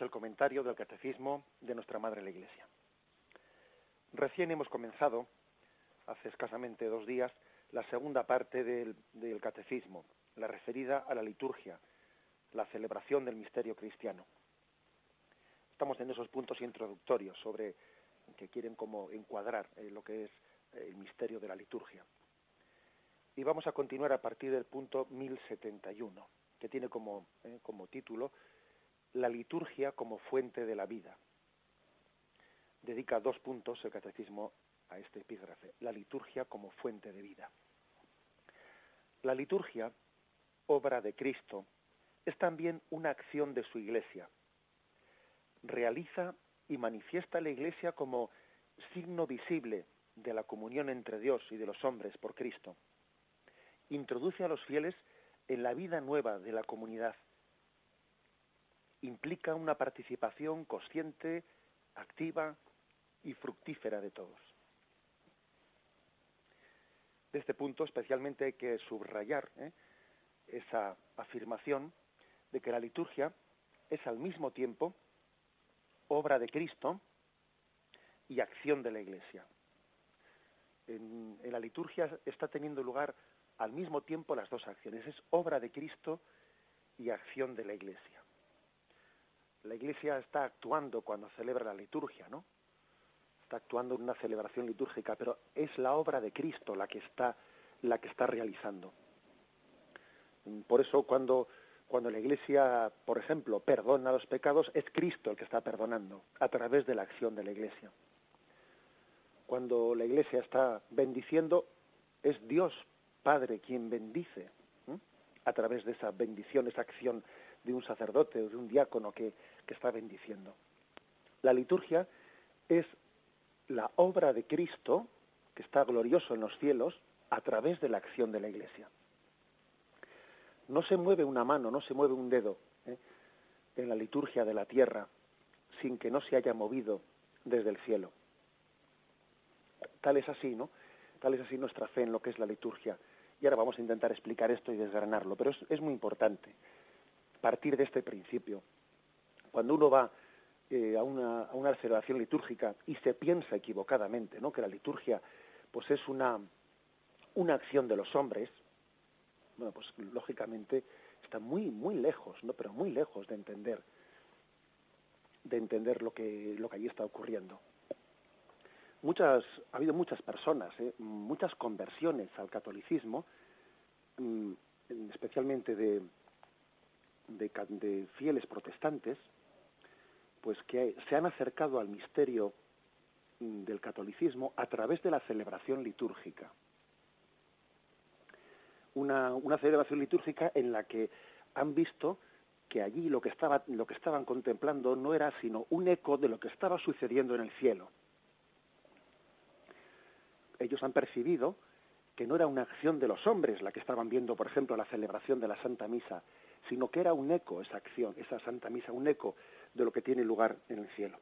El comentario del Catecismo de nuestra Madre la Iglesia. Recién hemos comenzado, hace escasamente dos días, la segunda parte del, Catecismo, la referida a la liturgia, la celebración del misterio cristiano. Estamos en esos puntos introductorios sobre que quieren como encuadrar eh, lo que es eh, el misterio de la liturgia. Y vamos a continuar a partir del punto 1071, que tiene como, eh, como título La liturgia como fuente de la vida. Dedica dos puntos el catecismo a este epígrafe, la liturgia como fuente de vida. La liturgia, obra de Cristo, es también una acción de su iglesia. Realiza y manifiesta la iglesia como signo visible de la comunión entre Dios y de los hombres por Cristo. Introduce a los fieles en la vida nueva de la comunidad. Implica una participación consciente, activa y fructífera de todos. De este punto especialmente hay que subrayar ¿eh? esa afirmación de que la liturgia es al mismo tiempo obra de Cristo y acción de la Iglesia. En, en, la liturgia está teniendo lugar al mismo tiempo las dos acciones. Es obra de Cristo y acción de la Iglesia. La Iglesia está actuando cuando celebra la liturgia, ¿no? Está actuando en una celebración litúrgica, pero es la obra de Cristo la que está, la que está realizando. Por eso cuando cuando la Iglesia, por ejemplo, perdona los pecados, es Cristo el que está perdonando a través de la acción de la Iglesia. Cuando la Iglesia está bendiciendo, es Dios Padre quien bendice a través de esa bendición, esa acción de un sacerdote o de un diácono que, que está bendiciendo. La liturgia es la obra de Cristo, que está glorioso en los cielos, a través de la acción de la Iglesia no se mueve una mano, no se mueve un dedo ¿eh? en la liturgia de la tierra sin que no se haya movido desde el cielo. Tal es así, ¿no? Tal es así nuestra fe en lo que es la liturgia. Y ahora vamos a intentar explicar esto y desgranarlo, pero es, es muy importante partir de este principio. Cuando uno va eh, a, una, a una celebración litúrgica y se piensa equivocadamente, ¿no? Que la liturgia pues es una, una acción de los hombres, bueno, pues lógicamente está muy, muy lejos, ¿no? Pero muy lejos de entender, de entender lo que, lo que allí está ocurriendo. Muchas, ha habido muchas personas, ¿eh? muchas conversiones al catolicismo, especialmente de, de, fieles protestantes, pues que se han acercado al misterio del catolicismo a través de la celebración litúrgica una, una celebración litúrgica en la que han visto que allí lo que, estaba, lo que estaban contemplando no era sino un eco de lo que estaba sucediendo en el cielo. Ellos han percibido que no era una acción de los hombres la que estaban viendo, por ejemplo, la celebración de la Santa Misa, sino que era un eco esa acción, esa Santa Misa, un eco de lo que tiene lugar en el cielo.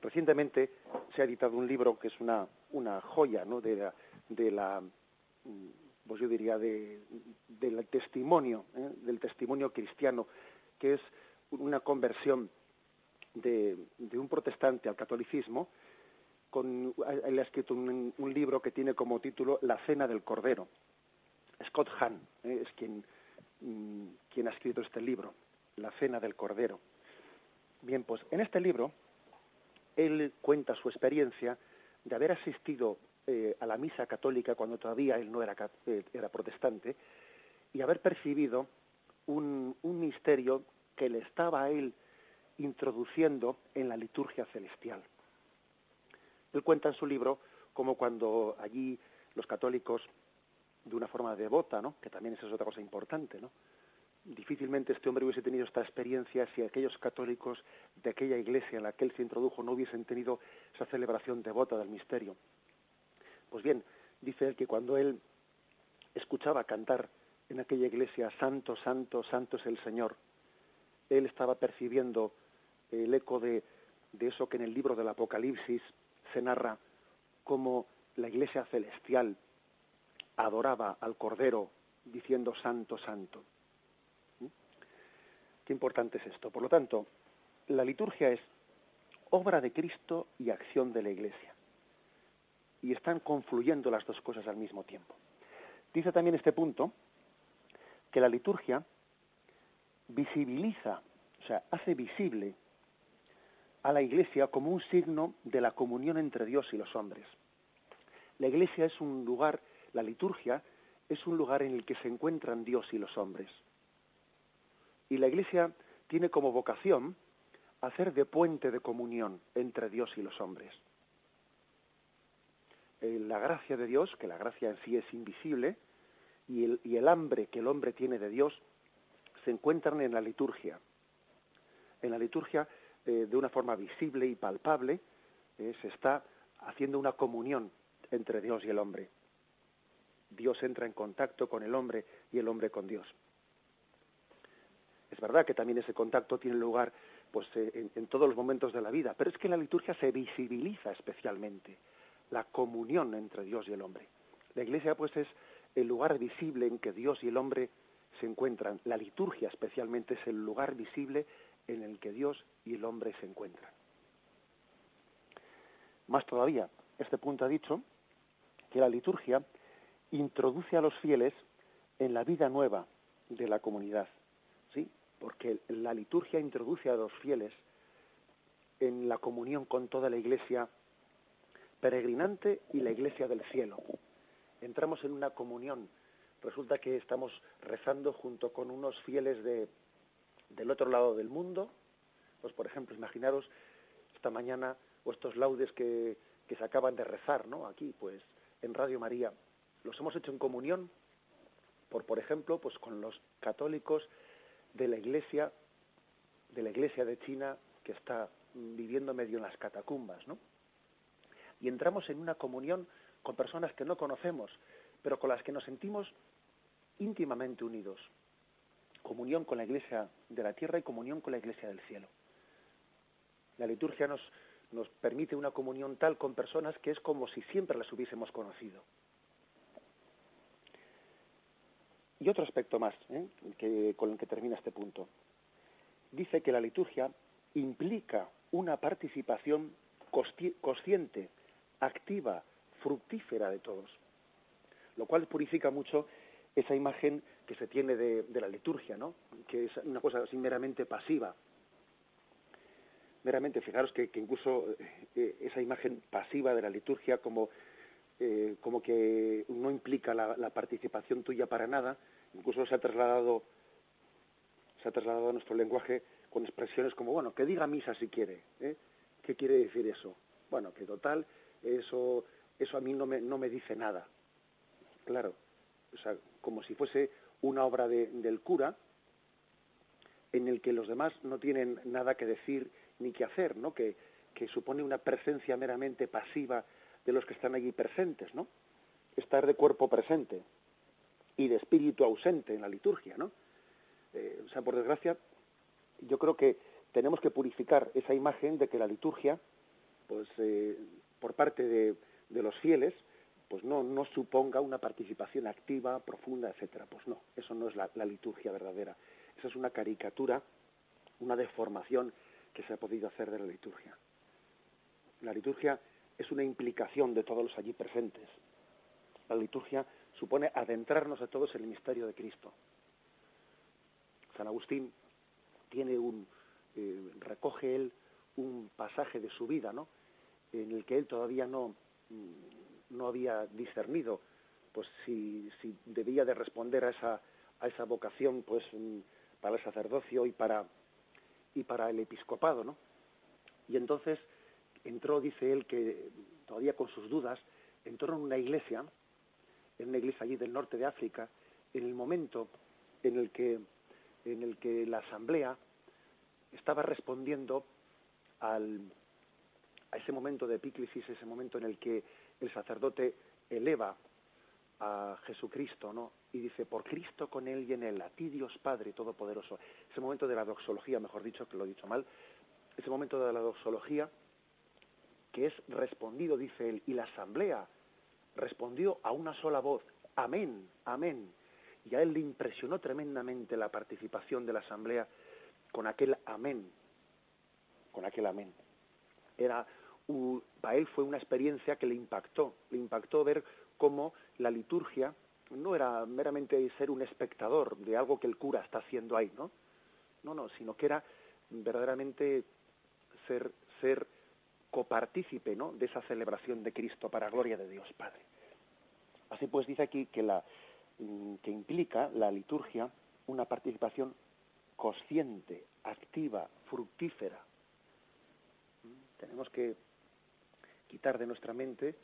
Recientemente se ha editado un libro que es una, una joya ¿no? de la, de la pues yo diría, de, del testimonio, ¿eh? del testimonio cristiano, que es una conversión de, de, un protestante al catolicismo, con, él ha escrito un, un, libro que tiene como título La Cena del Cordero. Scott Hahn ¿eh? es quien, mm, quien ha escrito este libro, La Cena del Cordero. Bien, pues en este libro él cuenta su experiencia de haber asistido eh, a la misa católica cuando todavía él no era, eh, protestante y haber percibido un, un misterio que le estaba a él introduciendo en la liturgia celestial. Él cuenta en su libro como cuando allí los católicos, de una forma devota, ¿no? que también esa es otra cosa importante, ¿no? difícilmente este hombre hubiese tenido esta experiencia si aquellos católicos de aquella iglesia en la que él se introdujo no hubiesen tenido esa celebración devota del misterio. Pues bien, dice él que cuando él escuchaba cantar en aquella iglesia, Santo, Santo, Santo es el Señor, él estaba percibiendo el eco de, de eso que en el libro del Apocalipsis se narra como la iglesia celestial adoraba al Cordero diciendo Santo, Santo. Qué importante es esto. Por lo tanto, la liturgia es obra de Cristo y acción de la Iglesia. Y están confluyendo las dos cosas al mismo tiempo. Dice también este punto que la liturgia visibiliza, o sea, hace visible a la Iglesia como un signo de la comunión entre Dios y los hombres. La Iglesia es un lugar, la liturgia es un lugar en el que se encuentran Dios y los hombres. Y la Iglesia tiene como vocación hacer de puente de comunión entre Dios y los hombres. Eh, la gracia de Dios, que la gracia en sí es invisible, y el, hambre que el hombre tiene de Dios, se encuentran en la liturgia. En la liturgia, eh, de una forma visible y palpable, eh, se está haciendo una comunión entre Dios y el hombre. Dios entra en contacto con el hombre y el hombre con Dios. Es verdad que también ese contacto tiene lugar pues, eh, en, todos los momentos de la vida, pero es que la liturgia se visibiliza especialmente la comunión entre Dios y el hombre. La iglesia pues es el lugar visible en que Dios y el hombre se encuentran. La liturgia especialmente es el lugar visible en el que Dios y el hombre se encuentran. Más todavía, este punto ha dicho que la liturgia introduce a los fieles en la vida nueva de la comunidad porque la liturgia introduce a los fieles en la comunión con toda la iglesia peregrinante y la iglesia del cielo. Entramos en una comunión. Resulta que estamos rezando junto con unos fieles de, del otro lado del mundo. Pues, por ejemplo, imaginaros esta mañana o estos laudes que, que se acaban de rezar, ¿no? Aquí, pues, en Radio María. Los hemos hecho en comunión, por, ejemplo, pues con los católicos de la iglesia, de China que está viviendo medio en las catacumbas, ¿no? Y entramos en una comunión con personas que no conocemos, pero con las que nos sentimos íntimamente unidos. Comunión con la iglesia de la tierra y comunión con la iglesia del cielo. La liturgia nos permite una comunión tal con personas que es como si siempre las hubiésemos conocido. Y otro aspecto más, ¿eh? que, con el que termina este punto. Dice que la liturgia implica una participación consciente, activa, fructífera de todos, lo cual purifica mucho esa imagen que se tiene de, la liturgia, ¿no? que es una cosa así meramente pasiva. Meramente, fijaros que, incluso eh, esa imagen pasiva de la liturgia como eh, como que no implica la, participación tuya para nada, incluso se ha trasladado se ha trasladado a nuestro lenguaje con expresiones como, bueno, que diga misa si quiere. ¿eh? ¿Qué quiere decir eso? Bueno, que total, eso, eso a mí no me, no me dice nada. Claro, o sea, como si fuese una obra del cura en el que los demás no tienen nada que decir ni que hacer, ¿no? Que, que supone una presencia meramente pasiva de los que están allí presentes, ¿no? Estar de cuerpo presente y de espíritu ausente en la liturgia, ¿no? Eh, o sea, por desgracia, yo creo que tenemos que purificar esa imagen de que la liturgia, pues, eh, por parte de, los fieles, pues no, no suponga una participación activa, profunda, etcétera. Pues no, eso no es la, la liturgia verdadera. Esa es una caricatura, una deformación que se ha podido hacer de la liturgia. La liturgia es una implicación de todos los allí presentes. La liturgia supone adentrarnos a todos en el misterio de Cristo. San Agustín tiene un, eh, recoge él un pasaje de su vida, ¿no? En el que él todavía no, mm, no había discernido pues si, si debía de responder a esa, a esa vocación pues mm, para el sacerdocio y para y para el episcopado, ¿no? Y entonces entró, dice él, que todavía con sus dudas, entró en una iglesia, en una iglesia allí del norte de África, en el momento en el que, en el que la asamblea estaba respondiendo al, a ese momento de epíclesis, ese momento en el que el sacerdote eleva a Jesucristo, ¿no? Y dice, por Cristo con él y en él, a ti Dios Padre Todopoderoso. Ese momento de la doxología, mejor dicho, que lo he dicho mal, ese momento de la doxología que es respondido, dice él, y la asamblea respondió a una sola voz, amén, amén. Y a él le impresionó tremendamente la participación de la asamblea con aquel amén, con aquel amén. Era para él fue una experiencia que le impactó, le impactó ver cómo la liturgia no era meramente ser un espectador de algo que el cura está haciendo ahí, ¿no? No, no, sino que era verdaderamente ser, ser copartícipe ¿no? de esa celebración de Cristo para gloria de Dios Padre. Así pues dice aquí que, la, mm, que implica la liturgia una participación consciente, activa, fructífera. Tenemos que quitar de nuestra mente,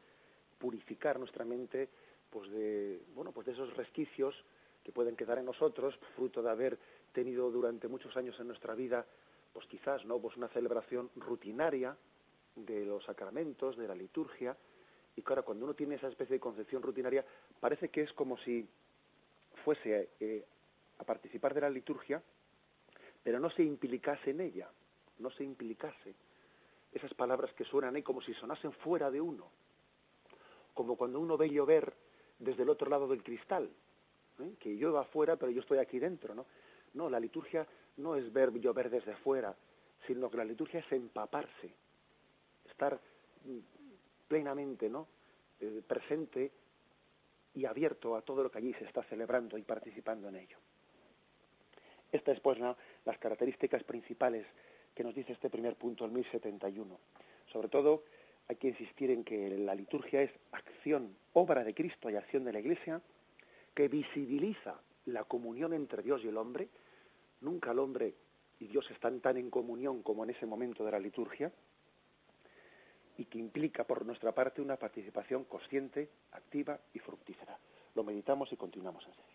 purificar nuestra mente pues de, bueno, pues de esos resquicios que pueden quedar en nosotros, fruto de haber tenido durante muchos años en nuestra vida, pues quizás, ¿no? Pues una celebración rutinaria de los sacramentos, de la liturgia, y claro, cuando uno tiene esa especie de concepción rutinaria, parece que es como si fuese eh, a participar de la liturgia, pero no se implicase en ella, no se implicase. Esas palabras que suenan ahí como si sonasen fuera de uno, como cuando uno ve llover desde el otro lado del cristal, ¿eh? que llueva afuera, pero yo estoy aquí dentro, ¿no? No, la liturgia no es ver llover desde afuera, sino que la liturgia es empaparse, estar plenamente, ¿no? Eh, presente y abierto a todo lo que allí se está celebrando y participando en ello. Estas, pues, ¿no? las características principales que nos dice este primer punto, el 1071. Sobre todo, hay que insistir en que la liturgia es acción, obra de Cristo y acción de la Iglesia, que visibiliza la comunión entre Dios y el hombre. Nunca el hombre y Dios están tan en comunión como en ese momento de la liturgia, y que implica por nuestra parte una participación consciente, activa y fructífera. Lo meditamos y continuamos enseguida.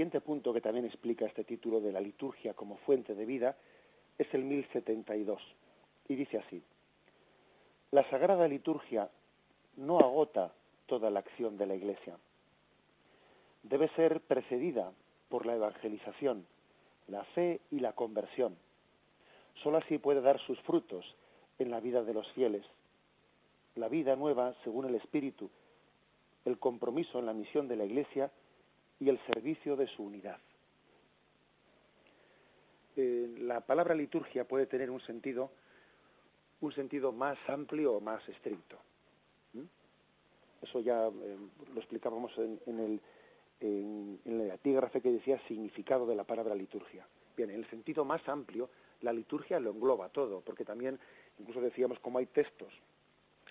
Siguiente punto que también explica este título de la liturgia como fuente de vida es el 1072 y dice así, la sagrada liturgia no agota toda la acción de la Iglesia. Debe ser precedida por la evangelización, la fe y la conversión. Solo así puede dar sus frutos en la vida de los fieles. La vida nueva, según el Espíritu, el compromiso en la misión de la Iglesia y el servicio de su unidad. Eh, la palabra liturgia puede tener un sentido, un sentido más amplio o más estricto. Eso ya eh, lo explicábamos en, el, en, en la epígrafe que decía significado de la palabra liturgia. Bien, en el sentido más amplio, la liturgia lo engloba todo, porque también incluso decíamos como hay textos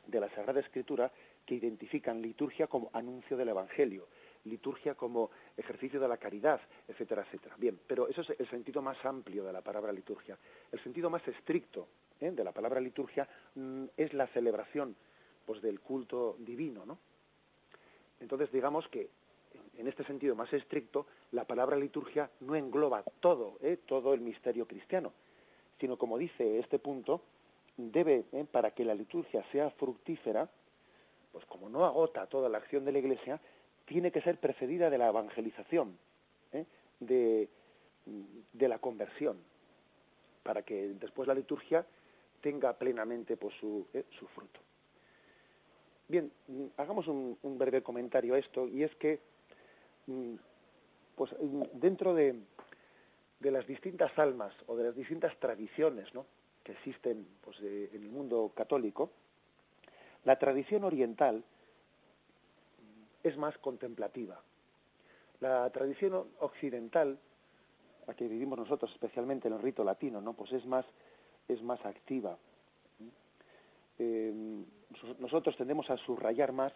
de la Sagrada Escritura que identifican liturgia como anuncio del Evangelio liturgia como ejercicio de la caridad, etcétera, etcétera. Bien, pero eso es el sentido más amplio de la palabra liturgia. El sentido más estricto ¿eh? de la palabra liturgia mm, es la celebración pues, del culto divino, ¿no? Entonces, digamos que en este sentido más estricto, la palabra liturgia no engloba todo, ¿eh? todo el misterio cristiano, sino como dice este punto, debe, ¿eh? para que la liturgia sea fructífera, pues como no agota toda la acción de la Iglesia, tiene que ser precedida de la evangelización, ¿eh? de, la conversión, para que después la liturgia tenga plenamente pues, su, su fruto. Bien, hagamos un, breve comentario a esto, y es que Mm, pues mm, dentro de, las distintas almas o de las distintas tradiciones que existen pues, eh, en el mundo católico, la tradición oriental es más contemplativa. La tradición occidental, la que vivimos nosotros, especialmente en el rito latino, ¿no? pues es más, es más activa. Eh, nosotros tendemos a subrayar más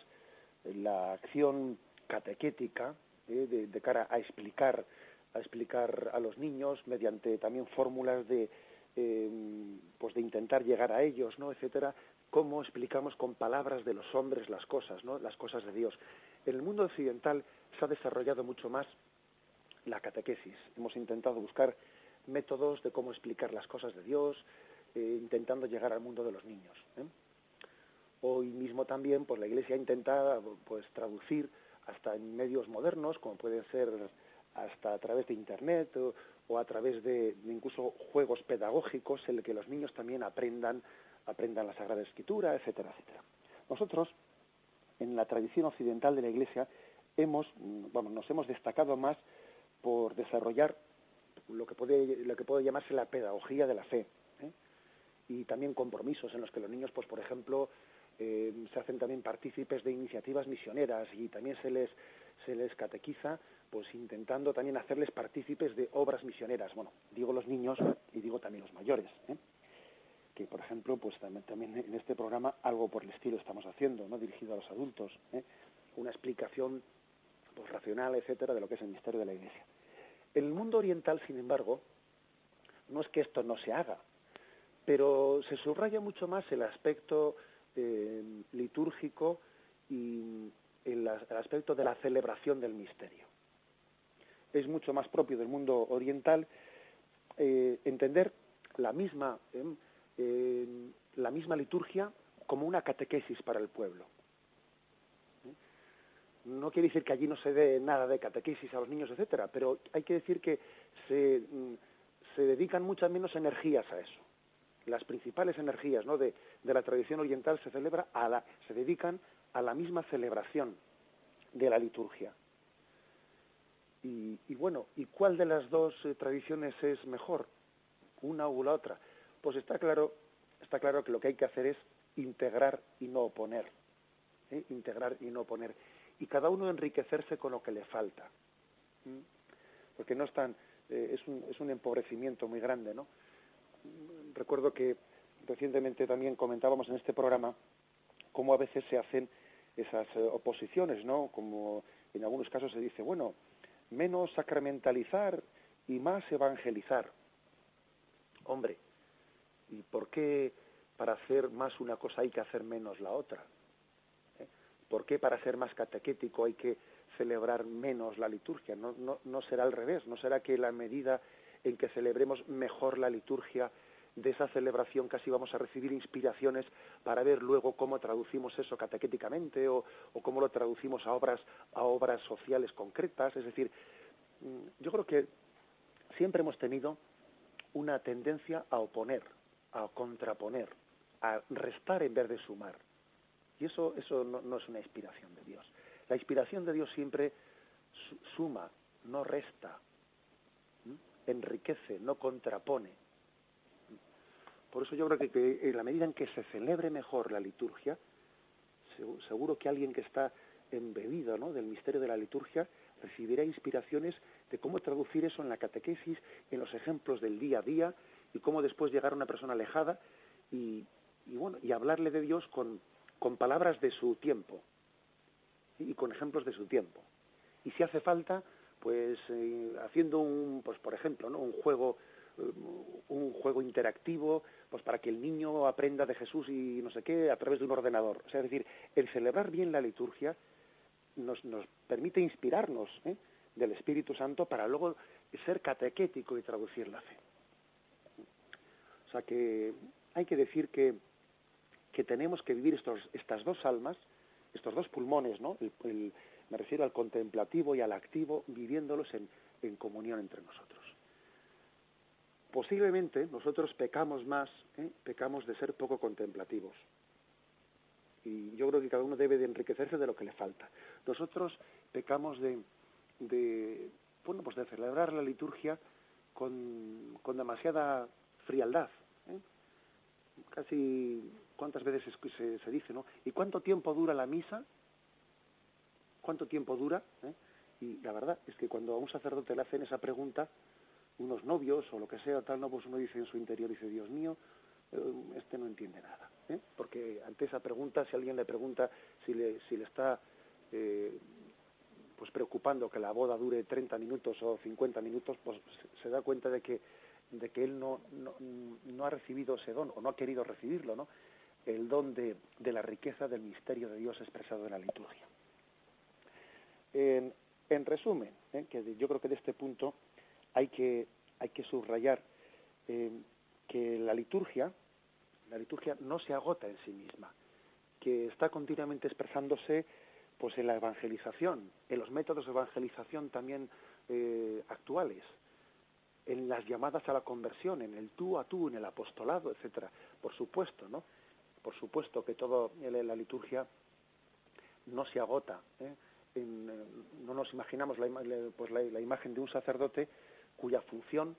la acción catequética, ¿eh? de, cara a explicar a explicar a los niños mediante también fórmulas de em, pues de intentar llegar a ellos no etcétera cómo explicamos con palabras de los hombres las cosas no las cosas de Dios en el mundo occidental se ha desarrollado mucho más la catequesis hemos intentado buscar métodos de cómo explicar las cosas de Dios eh, intentando llegar al mundo de los niños ¿eh? hoy mismo también pues la Iglesia ha intentado pues traducir hasta en medios modernos, como pueden ser hasta a través de Internet o, a través de, incluso juegos pedagógicos en los que los niños también aprendan, aprendan la Sagrada Escritura, etcétera, etcétera. Nosotros, en la tradición occidental de la Iglesia, hemos, vamos, nos hemos destacado más por desarrollar lo que puede, lo que puede llamarse la pedagogía de la fe. ¿eh? Y también compromisos en los que los niños, pues por ejemplo, eh, se hacen también partícipes de iniciativas misioneras y también se les, se les catequiza, pues intentando también hacerles partícipes de obras misioneras. Bueno, digo los niños y digo también los mayores, ¿eh? Que por ejemplo, pues también, en este programa algo por el estilo estamos haciendo, ¿no? dirigido a los adultos, ¿eh? una explicación pues, racional, etcétera, de lo que es el misterio de la Iglesia. En el mundo oriental, sin embargo, no es que esto no se haga, pero se subraya mucho más el aspecto eh, litúrgico y el, aspecto de la celebración del misterio. Es mucho más propio del mundo oriental eh, entender la misma, la misma liturgia como una catequesis para el pueblo. No quiere decir que allí no se dé nada de catequesis a los niños, etcétera, pero hay que decir que se, mm, se dedican muchas menos energías a eso las principales energías ¿no? de, la tradición oriental se celebra a la, se dedican a la misma celebración de la liturgia. Y, bueno, ¿y cuál de las dos eh, tradiciones es mejor? Una u la otra. Pues está claro, está claro que lo que hay que hacer es integrar y no oponer. Integrar y no oponer. Y cada uno enriquecerse con lo que le falta. Porque no están, eh, es, un, es un empobrecimiento muy grande, ¿no? recuerdo que recientemente también comentábamos en este programa cómo a veces se hacen esas eh, oposiciones, ¿no? Como en algunos casos se dice, bueno, menos sacramentalizar y más evangelizar. Hombre, ¿y por qué para hacer más una cosa hay que hacer menos la otra? ¿Eh? ¿Por qué para ser más catequético hay que celebrar menos la liturgia? No, será al revés, no será que la medida en que celebremos mejor la liturgia de esa celebración casi vamos a recibir inspiraciones para ver luego cómo traducimos eso catequéticamente o, cómo lo traducimos a obras, a obras sociales concretas. Es decir, mm, yo creo que siempre hemos tenido una tendencia a oponer, a contraponer, a restar en vez de sumar. Y eso, eso no, es una inspiración de Dios. La inspiración de Dios siempre suma, no resta, enriquece, no contrapone. Por eso yo creo que, en la medida en que se celebre mejor la liturgia, seguro que alguien que está embebido ¿no? del misterio de la liturgia recibirá inspiraciones de cómo traducir eso en la catequesis, en los ejemplos del día a día y cómo después llegar a una persona alejada y, bueno y hablarle de Dios con, con palabras de su tiempo y con ejemplos de su tiempo. Y si hace falta, pues eh, haciendo un, pues por ejemplo, ¿no? un juego eh, un juego interactivo, pues para que el niño aprenda de Jesús y no sé qué a través de un ordenador. O sea, es decir, el celebrar bien la liturgia nos, nos permite inspirarnos ¿eh? del Espíritu Santo para luego ser catequético y traducir la fe. Sea que hay que decir que, que tenemos que vivir estos, estas dos almas, estos dos pulmones, ¿no? me refiero al contemplativo y al activo, viviéndolos en, en comunión entre nosotros. Posiblemente nosotros pecamos más, ¿eh? pecamos de ser poco contemplativos. Y yo creo que cada uno debe de enriquecerse de lo que le falta. Nosotros pecamos de, de bueno, pues de celebrar la liturgia con, con demasiada frialdad. Casi, ¿cuántas veces se, se, dice, no? ¿Y cuánto tiempo dura la misa? ¿Cuánto tiempo dura? ¿Eh? Y la verdad es que cuando a un sacerdote le hacen esa pregunta, unos novios o lo que sea, tal, no, pues uno dice en su interior, dice, Dios mío, eh, este no entiende nada. ¿eh? Porque ante esa pregunta, si alguien le pregunta si le, si le está eh, pues preocupando que la boda dure 30 minutos o 50 minutos, pues se, da cuenta de que, de que él no, no, ha recibido ese don o no ha querido recibirlo, ¿no? El don de, de la riqueza del misterio de Dios expresado en la liturgia. En, en resumen, que yo creo que de este punto hay que, hay que subrayar eh, que la liturgia, la liturgia no se agota en sí misma, que está continuamente expresándose pues en la evangelización, en los métodos de evangelización también eh, actuales, en las llamadas a la conversión, en el tú a tú, en el apostolado, etcétera. Por supuesto, ¿no? Por supuesto que todo en la liturgia no se agota. ¿eh? no nos imaginamos la, pues la, imagen de un sacerdote cuya función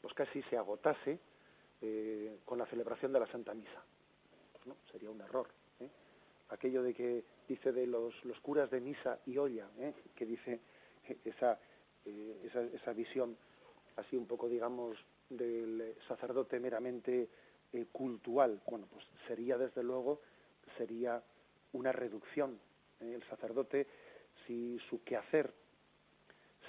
pues casi se agotase eh, con la celebración de la Santa Misa. No, sería un error. ¿eh? Aquello de que dice de los, los curas de misa y olla, ¿eh? que dice esa, esa, esa, visión así un poco, digamos, del sacerdote meramente cultural, bueno, pues sería desde luego, sería una reducción. El sacerdote, si su quehacer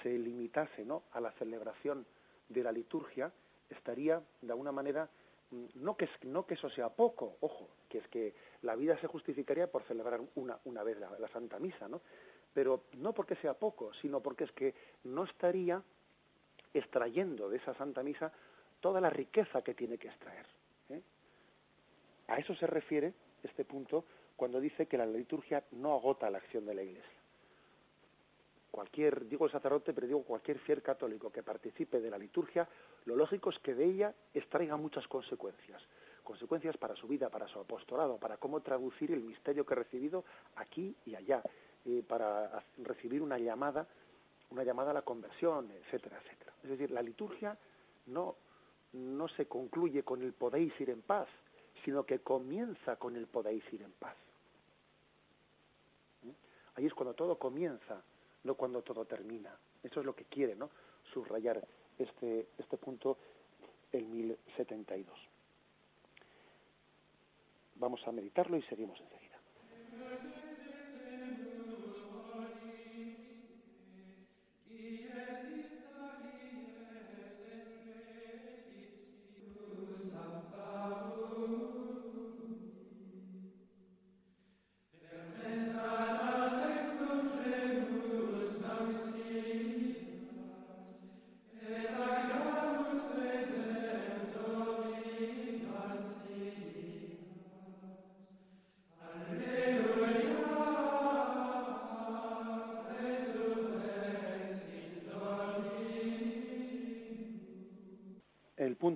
se limitase ¿no? a la celebración de la liturgia, estaría de alguna manera, mm, no que, no que eso sea poco, ojo, que es que la vida se justificaría por celebrar una, una vez la, la Santa Misa, ¿no? Pero no porque sea poco, sino porque es que no estaría extrayendo de esa Santa Misa toda la riqueza que tiene que extraer. ¿eh? A eso se refiere este punto cuando dice que la liturgia no agota la acción de la Iglesia cualquier, digo el sacerdote, pero digo cualquier fiel católico que participe de la liturgia, lo lógico es que de ella extraiga muchas consecuencias. Consecuencias para su vida, para su apostolado, para cómo traducir el misterio que ha recibido aquí y allá, eh, para recibir una llamada, una llamada a la conversión, etcétera, etcétera. Es decir, la liturgia no, no se concluye con el podéis ir en paz, sino que comienza con el podéis ir en paz. ¿Eh? Ahí es cuando todo comienza no cuando todo termina. Eso es lo que quiere, ¿no? Subrayar este, este punto el 1072. Vamos a meditarlo y seguimos enseguida.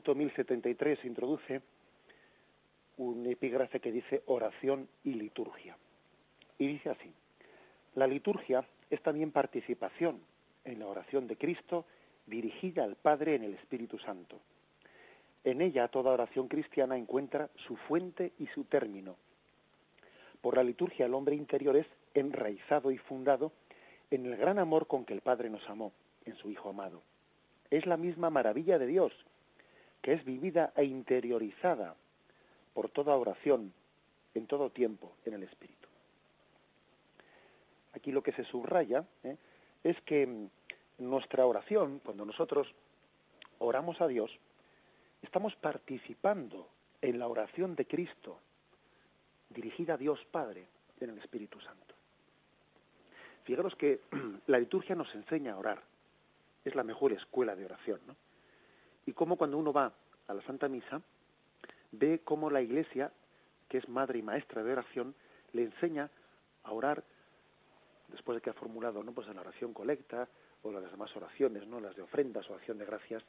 Punto 1073 introduce un epígrafe que dice oración y liturgia. Y dice así, la liturgia es también participación en la oración de Cristo dirigida al Padre en el Espíritu Santo. En ella toda oración cristiana encuentra su fuente y su término. Por la liturgia el hombre interior es enraizado y fundado en el gran amor con que el Padre nos amó, en su Hijo amado. Es la misma maravilla de Dios que es vivida e interiorizada por toda oración, en todo tiempo, en el Espíritu. Aquí lo que se subraya ¿eh? es que nuestra oración, cuando nosotros oramos a Dios, estamos participando en la oración de Cristo, dirigida a Dios Padre en el Espíritu Santo. Fijaros que la liturgia nos enseña a orar, es la mejor escuela de oración, ¿no? Y como cuando uno va a la Santa Misa, ve cómo la Iglesia, que es madre y maestra de oración, le enseña a orar después de que ha formulado no pues la oración colecta o las demás oraciones no las de ofrendas o acción de gracias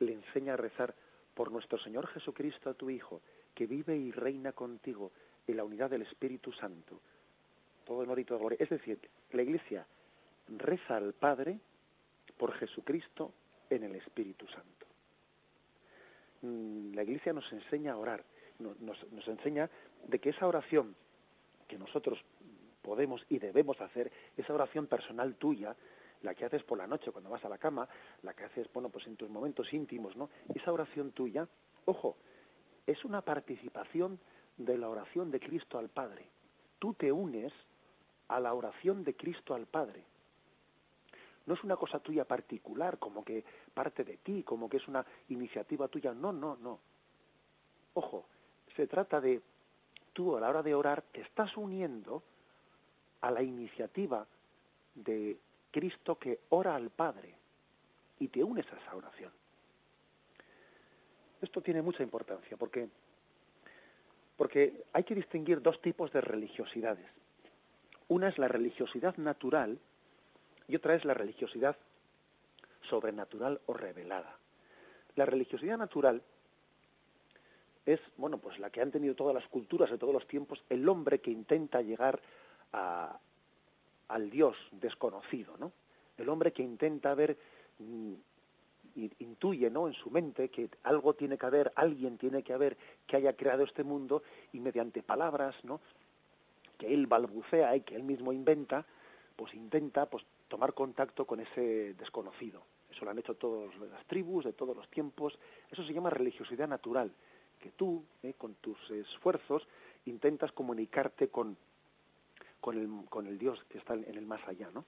le enseña a rezar por nuestro Señor Jesucristo tu hijo que vive y reina contigo en la unidad del Espíritu Santo. Todo el y de gloria. Es decir la Iglesia reza al Padre por Jesucristo en el Espíritu Santo la Iglesia nos enseña a orar nos, nos enseña de que esa oración que nosotros podemos y debemos hacer, esa oración personal tuya, la que haces por la noche cuando vas a la cama, la que haces, bueno, pues en tus momentos íntimos, ¿no? Esa oración tuya, ojo, es una participación de la oración de Cristo al Padre. Tú te unes a la oración de Cristo al Padre. No es una cosa tuya particular, como que parte de ti, como que es una iniciativa tuya. No, no, no. Ojo, se trata de tú a la hora de orar te estás uniendo a la iniciativa de Cristo que ora al Padre y te unes a esa oración. Esto tiene mucha importancia porque, porque hay que distinguir dos tipos de religiosidades. Una es la religiosidad natural y otra es la religiosidad sobrenatural o revelada. La religiosidad natural es, bueno, pues la que han tenido todas las culturas de todos los tiempos, el hombre que intenta llegar al Dios desconocido, ¿no? El hombre que intenta ver, mm, intuye, ¿no? En su mente que algo tiene que haber, alguien tiene que haber que haya creado este mundo y mediante palabras, ¿no? Que él balbucea y que él mismo inventa, pues intenta, pues tomar contacto con ese desconocido. Eso lo han hecho todas las tribus de todos los tiempos. Eso se llama religiosidad natural, que tú, ¿eh? con tus esfuerzos, intentas comunicarte con, con el, con el Dios que está en el más allá, ¿no?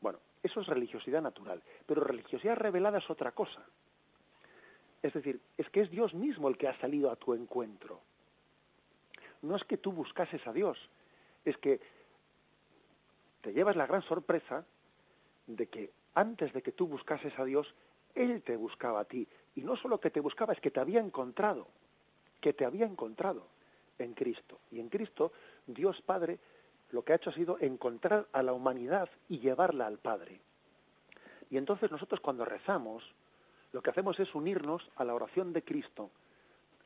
Bueno, eso es religiosidad natural, pero religiosidad revelada es otra cosa. Es decir, es que es Dios mismo el que ha salido a tu encuentro. No es que tú buscases a Dios, es que te llevas la gran sorpresa de que antes de que tú buscases a Dios, Él te buscaba a ti. Y no solo que te buscaba, es que te había encontrado, que te había encontrado en Cristo. Y en Cristo, Dios Padre lo que ha hecho ha sido encontrar a la humanidad y llevarla al Padre. Y entonces nosotros cuando rezamos, lo que hacemos es unirnos a la oración de Cristo,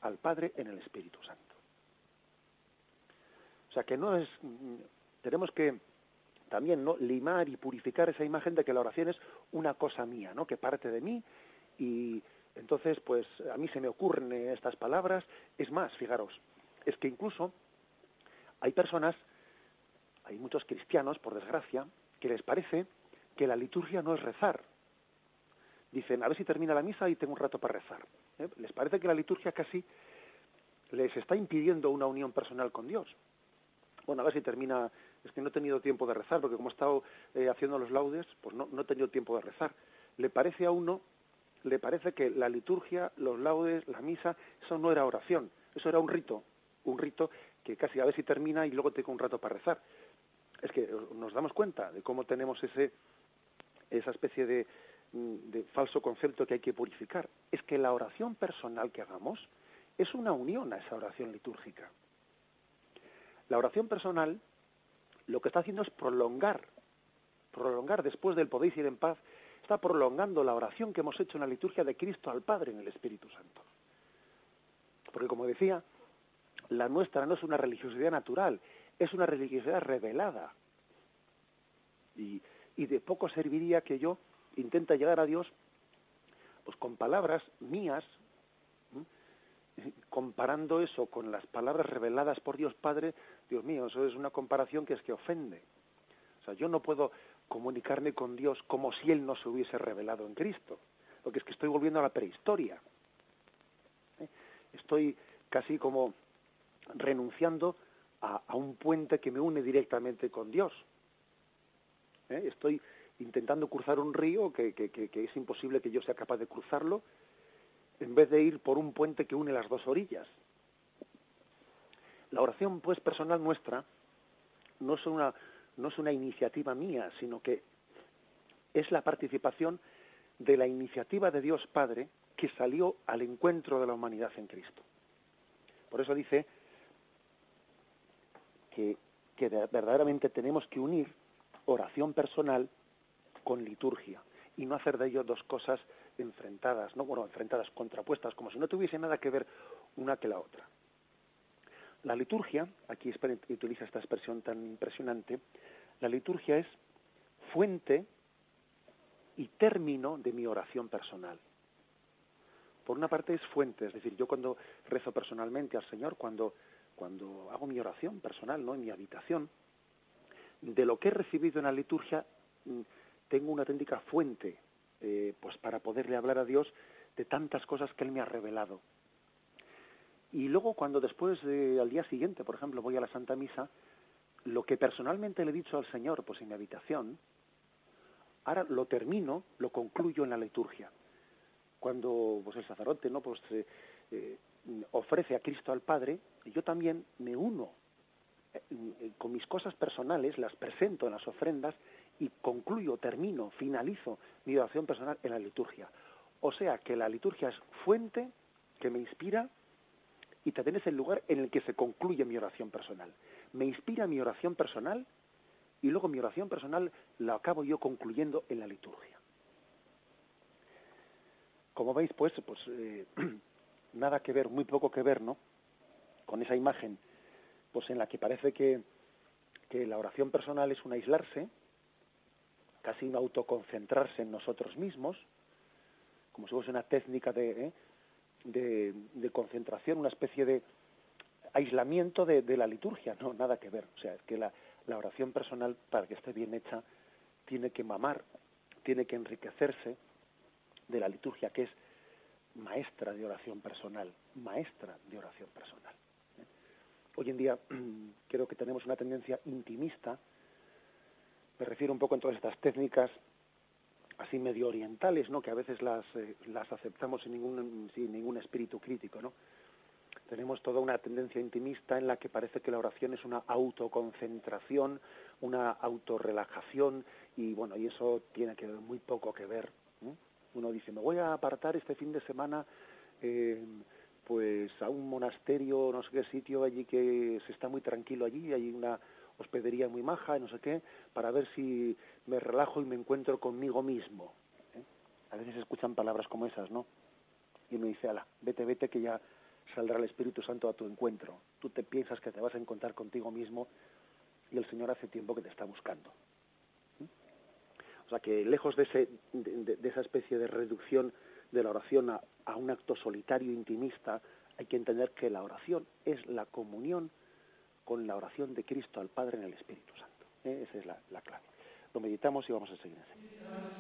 al Padre en el Espíritu Santo. O sea que no es, tenemos que también no limar y purificar esa imagen de que la oración es una cosa mía, ¿no? que parte de mí y entonces pues a mí se me ocurren estas palabras. Es más, fijaros, es que incluso hay personas hay muchos cristianos, por desgracia, que les parece que la liturgia no es rezar. Dicen, a ver si termina la misa y tengo un rato para rezar. ¿eh? Les parece que la liturgia casi les está impidiendo una unión personal con Dios. Bueno, a ver si termina, es que no he tenido tiempo de rezar, porque como he estado eh, haciendo los laudes, pues no, no he tenido tiempo de rezar. Le parece a uno, le parece que la liturgia, los laudes, la misa, eso no era oración, eso era un rito, un rito que casi a ver si termina y luego tengo un rato para rezar es que nos damos cuenta de cómo tenemos ese, esa especie de, mm, de falso concepto que hay que purificar. Es que la oración personal que hagamos es una unión a esa oración litúrgica. La oración personal lo que está haciendo es prolongar, prolongar después del podéis ir en paz, está prolongando la oración que hemos hecho en la liturgia de Cristo al Padre en el Espíritu Santo. Porque como decía, la nuestra no es una religiosidad natural, es una religiosidad revelada. Y, de poco serviría que yo intente llegar a Dios pues con palabras mías, comparando eso con las palabras reveladas por Dios Padre, Dios mío, eso es una comparación que es que ofende. O sea, yo no puedo comunicarme con Dios como si Él no se hubiese revelado en Cristo, porque es que estoy volviendo a la prehistoria. ¿Eh? Estoy casi como renunciando a, un puente que me une directamente con Dios. ¿Eh? Estoy intentando cruzar un río que, es imposible que yo sea capaz de cruzarlo, en vez de ir por un puente que une las dos orillas. La oración, pues, personal nuestra, no es una, no es una iniciativa mía, sino que es la participación de la iniciativa de Dios Padre que salió al encuentro de la humanidad en Cristo. Por eso dice que, que verdaderamente tenemos que unir oración personal con liturgia y no hacer de ello dos cosas enfrentadas, no bueno, enfrentadas, contrapuestas, como si no tuviese nada que ver una que la otra. La liturgia, aquí utiliza esta expresión tan impresionante, la liturgia es fuente y término de mi oración personal. Por una parte es fuente, es decir, yo cuando rezo personalmente al Señor, cuando, cuando hago mi oración personal, ¿no? en mi habitación, de lo que he recibido en la liturgia, mm, tengo una auténtica fuente eh, pues para poderle hablar a Dios de tantas cosas que Él me ha revelado. Y luego cuando después, al día siguiente, por ejemplo, voy a la Santa Misa, lo que personalmente le he dicho al Señor, pues en mi habitación, ahora lo termino, lo concluyo en la liturgia. Cuando pues, el sacerdote no pues eh, eh, ofrece a Cristo al Padre, yo también me uno eh, con mis cosas personales, las presento en las ofrendas y concluyo, termino, finalizo mi oración personal en la liturgia. O sea que la liturgia es fuente que me inspira y también es el lugar en el que se concluye mi oración personal. Me inspira mi oración personal y luego mi oración personal la acabo yo concluyendo en la liturgia. Como veis, pues, pues eh, nada que ver, muy poco que ver, ¿no? Con esa imagen, pues en la que parece que, que la oración personal es un aislarse, casi un autoconcentrarse en nosotros mismos, como si fuese una técnica de, ¿eh? de, concentración, una especie de aislamiento de, la liturgia, no, nada que ver. O sea, que la, la oración personal, para que esté bien hecha, tiene que mamar, tiene que enriquecerse de la liturgia, que es maestra de oración personal, maestra de oración personal. Hoy en día creo que tenemos una tendencia intimista, me refiero un poco en todas estas técnicas así medio orientales, ¿no? que a veces las, eh, las aceptamos sin ningún, sin ningún espíritu crítico. ¿no? Tenemos toda una tendencia intimista en la que parece que la oración es una autoconcentración, una autorrelajación, y bueno, y eso tiene que muy poco que ver. Uno dice, me voy a apartar este fin de semana eh, pues a un monasterio, no sé qué sitio allí que se está muy tranquilo allí, hay una hospedería muy maja, no sé qué, para ver si me relajo y me encuentro conmigo mismo. ¿eh? A veces escuchan palabras como esas, ¿no? Y me dice, ala, vete, vete, que ya saldrá el Espíritu Santo a tu encuentro. Tú te piensas que te vas a encontrar contigo mismo y el Señor hace tiempo que te está buscando. ¿eh? O sea que lejos de, ese, de, esa especie de reducción de la oración a, a, un acto solitario, intimista, hay que entender que la oración es la comunión con la oración de Cristo al Padre en el Espíritu Santo. ¿eh? Esa es la, la clave. Lo meditamos y vamos a seguir así.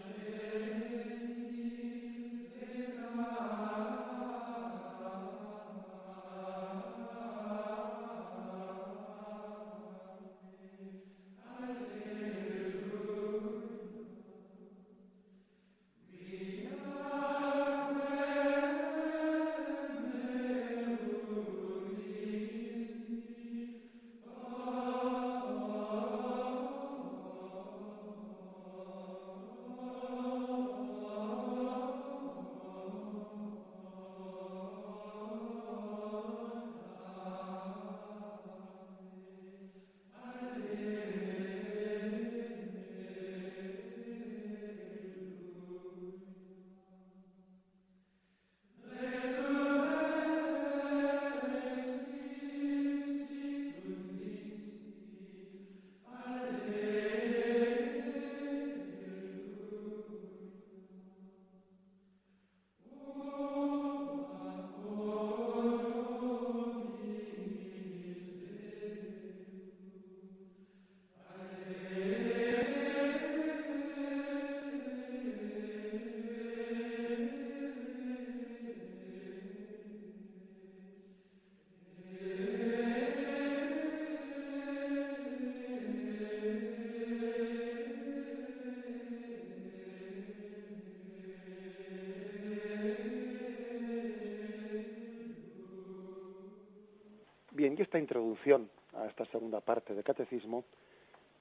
Esta introducción a esta segunda parte del catecismo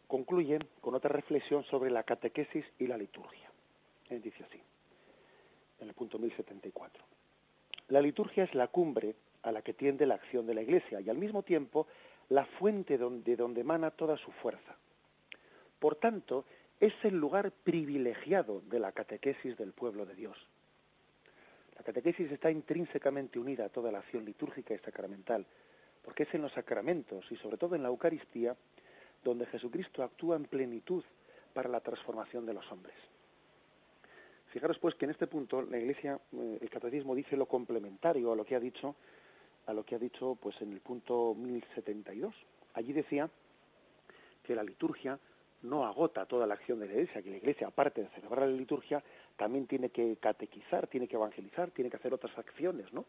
concluye con otra reflexión sobre la catequesis y la liturgia. Él dice así, en el punto 1074. La liturgia es la cumbre a la que tiende la acción de la Iglesia y al mismo tiempo la fuente donde, donde emana toda su fuerza. Por tanto, es el lugar privilegiado de la catequesis del pueblo de Dios. La catequesis está intrínsecamente unida a toda la acción litúrgica y sacramental, porque es en los sacramentos y sobre todo en la Eucaristía donde Jesucristo actúa en plenitud para la transformación de los hombres. Fijaros pues que en este punto la Iglesia, eh, el catecismo dice lo complementario a lo que ha dicho, a lo que ha dicho pues en el punto 1072. Allí decía que la liturgia no agota toda la acción de la Iglesia, que la Iglesia, aparte de celebrar la liturgia, también tiene que catequizar, tiene que evangelizar, tiene que hacer otras acciones, ¿no?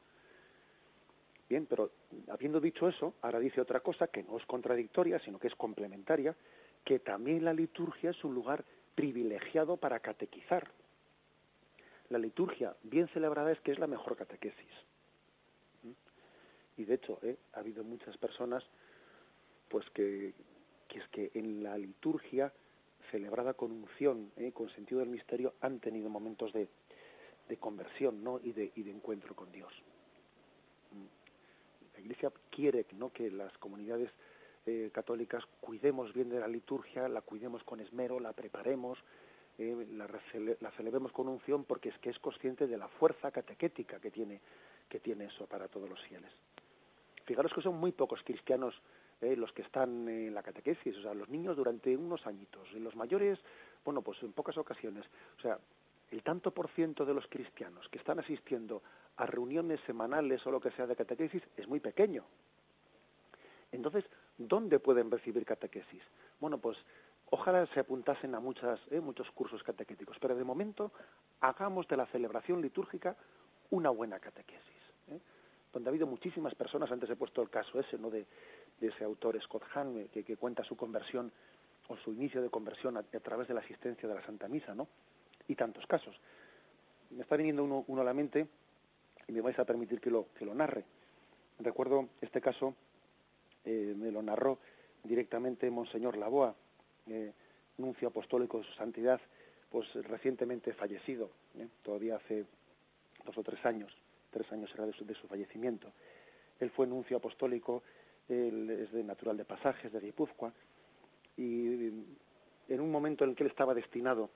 Bien, pero habiendo dicho eso, ahora dice otra cosa que no es contradictoria, sino que es complementaria, que también la liturgia es un lugar privilegiado para catequizar. La liturgia bien celebrada es que es la mejor catequesis. ¿Mm? Y de hecho, ¿eh? ha habido muchas personas pues que, es que en la liturgia celebrada con unción, ¿eh? con sentido del misterio, han tenido momentos de, conversión ¿no? y, de, y de encuentro con Dios. La Iglesia quiere ¿no? que las comunidades eh, católicas cuidemos bien de la liturgia, la cuidemos con esmero, la preparemos, eh, la, celebremos con unción porque es que es consciente de la fuerza catequética que tiene, que tiene eso para todos los fieles. Fijaros que son muy pocos cristianos eh, los que están en la catequesis, o sea, los niños durante unos añitos, los mayores, bueno, pues en pocas ocasiones. O sea, el tanto por ciento de los cristianos que están asistiendo a reuniones semanales o lo que sea de catequesis es muy pequeño. Entonces, ¿dónde pueden recibir catequesis? Bueno, pues ojalá se apuntasen a muchas, eh, muchos cursos catequéticos, pero de momento hagamos de la celebración litúrgica una buena catequesis. ¿eh? Donde ha habido muchísimas personas, antes he puesto el caso ese, ¿no? De, ese autor Scott Hahn, eh, que, cuenta su conversión o su inicio de conversión a, a, través de la asistencia de la Santa Misa, ¿no? y tantos casos. Me está viniendo uno, uno a la mente y me vais a permitir que lo, que lo narre. Recuerdo este caso, eh, me lo narró directamente Monseñor Laboa, eh, nuncio apostólico de su santidad, pues recientemente fallecido, ¿eh? todavía hace dos o tres años, tres años era de su, fallecimiento. Él fue nuncio apostólico, él es de natural de pasajes, de Guipúzcoa, y en un momento en el que él estaba destinado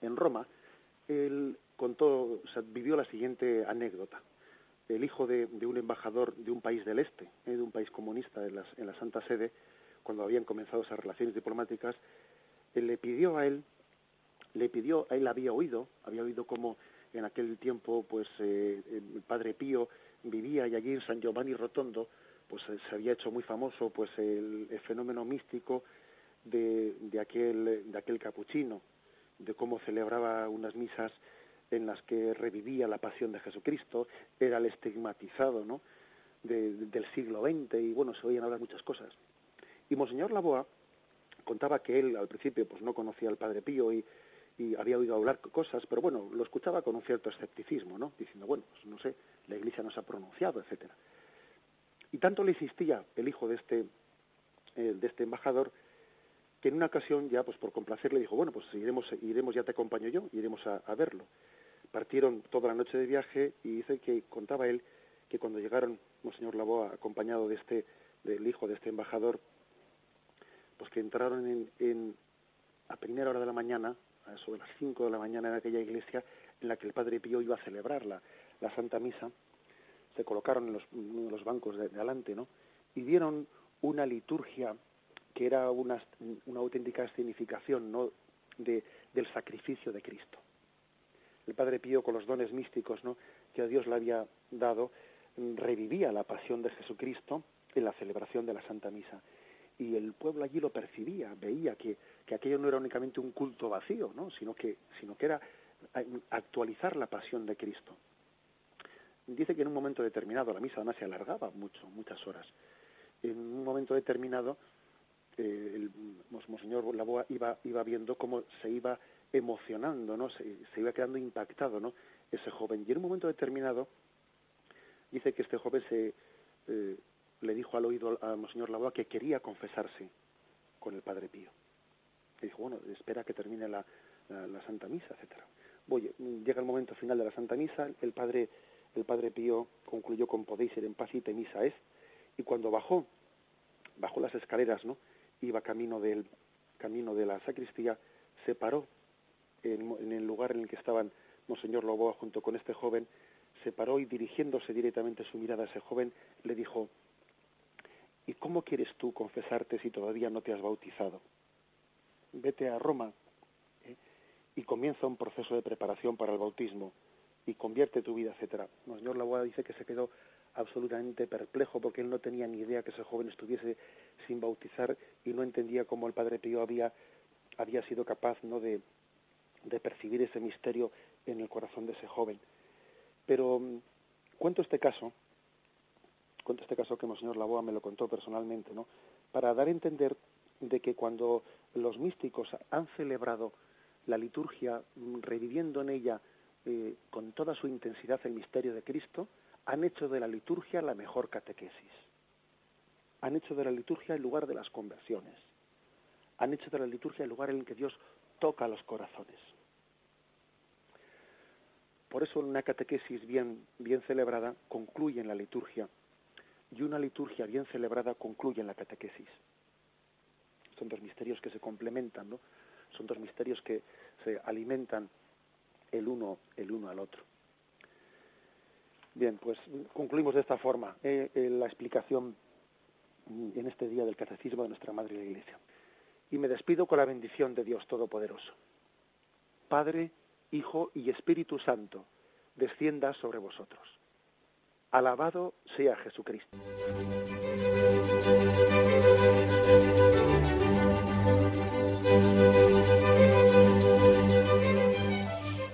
en Roma, él contó, vivió la siguiente anécdota. El hijo de, un embajador de un país del este, eh, de un país comunista en, la Santa Sede, cuando habían comenzado esas relaciones diplomáticas, él le pidió a él, le pidió, a él había oído, había oído como en aquel tiempo, pues eh, el Padre Pío vivía y allí en San Giovanni Rotondo, pues eh, se había hecho muy famoso, pues el, fenómeno místico de, de aquel, de aquel capuchino, de cómo celebraba unas misas en las que revivía la pasión de Jesucristo, era el estigmatizado ¿no? del siglo XX y bueno, se oían hablar muchas cosas. Y Monseñor Laboa contaba que él al principio pues no conocía al Padre Pío y, había oído hablar cosas, pero bueno, lo escuchaba con un cierto escepticismo, ¿no? Diciendo, bueno, pues no sé, la Iglesia nos ha pronunciado, etcétera. Y tanto le insistía el hijo de este, eh, de este embajador que en una ocasión ya pues por complacerle dijo, bueno, pues iremos, iremos ya te acompaño yo, iremos a, verlo. Partieron toda la noche de viaje y dice que contaba él que cuando llegaron Monseñor Laboa acompañado de este, del hijo de este embajador, pues que entraron en, a primera hora de la mañana, a eso de las cinco de la mañana en aquella iglesia en la que el Padre Pío iba a celebrar la, Santa Misa, se colocaron en los, los bancos de, de adelante, ¿no? Y dieron una liturgia que era una, una auténtica significación ¿no? de, del sacrificio de Cristo. El Padre Pío, con los dones místicos ¿no? que a Dios le había dado, revivía la pasión de Jesucristo en la celebración de la Santa Misa. Y el pueblo allí lo percibía, veía que, que aquello no era únicamente un culto vacío, ¿no? sino, que, sino que era actualizar la pasión de Cristo. Dice que en un momento determinado, la misa además se alargaba mucho, muchas horas. En un momento determinado, eh, el Monseñor Laboa iba, iba viendo cómo se iba emocionando, ¿no? Se, iba quedando impactado, ¿no? Ese joven. Y en un momento determinado dice que este joven se, eh, le dijo al oído a Monseñor Laboa que quería confesarse con el Padre Pío. Le dijo, bueno, espera que termine la, Santa Misa, etcétera. llega el momento final de la Santa Misa, el Padre, el Padre Pío concluyó con podéis ir en paz y te misa es, y cuando bajó, bajó las escaleras, ¿no? Iba camino del camino de la sacristía, se paró en, el lugar en el que estaban Monseñor Loboa junto con este joven, se paró y dirigiéndose directamente su mirada a ese joven, le dijo, ¿y cómo quieres tú confesarte si todavía no te has bautizado? Vete a Roma ¿eh? y comienza un proceso de preparación para el bautismo y convierte tu vida, etcétera. Monseñor Laboa dice que se quedó absolutamente perplejo porque él no tenía ni idea que ese joven estuviese sin bautizar y no entendía cómo el Padre Pío había, había sido capaz ¿no? de, de percibir ese misterio en el corazón de ese joven. Pero mm, cuento este caso, cuento este caso que Monseñor Laboa me lo contó personalmente, ¿no? Para dar a entender de que cuando los místicos han celebrado la liturgia, mm, reviviendo en ella eh, con toda su intensidad el misterio de Cristo, han hecho de la liturgia la mejor catequesis. Han hecho de la liturgia el lugar de las conversiones. Han hecho de la liturgia el lugar en el que Dios toca los corazones. Por eso una catequesis bien, bien celebrada concluye en la liturgia y una liturgia bien celebrada concluye en la catequesis. Son dos misterios que se complementan, ¿no? Son dos misterios que se alimentan el uno, el uno al otro. Bien, pues concluimos de esta forma eh, eh, la explicación en este día del catecismo de nuestra Madre la Iglesia. Y me despido con la bendición de Dios Todopoderoso. Padre, Hijo y Espíritu Santo, descienda sobre vosotros. Alabado sea Jesucristo.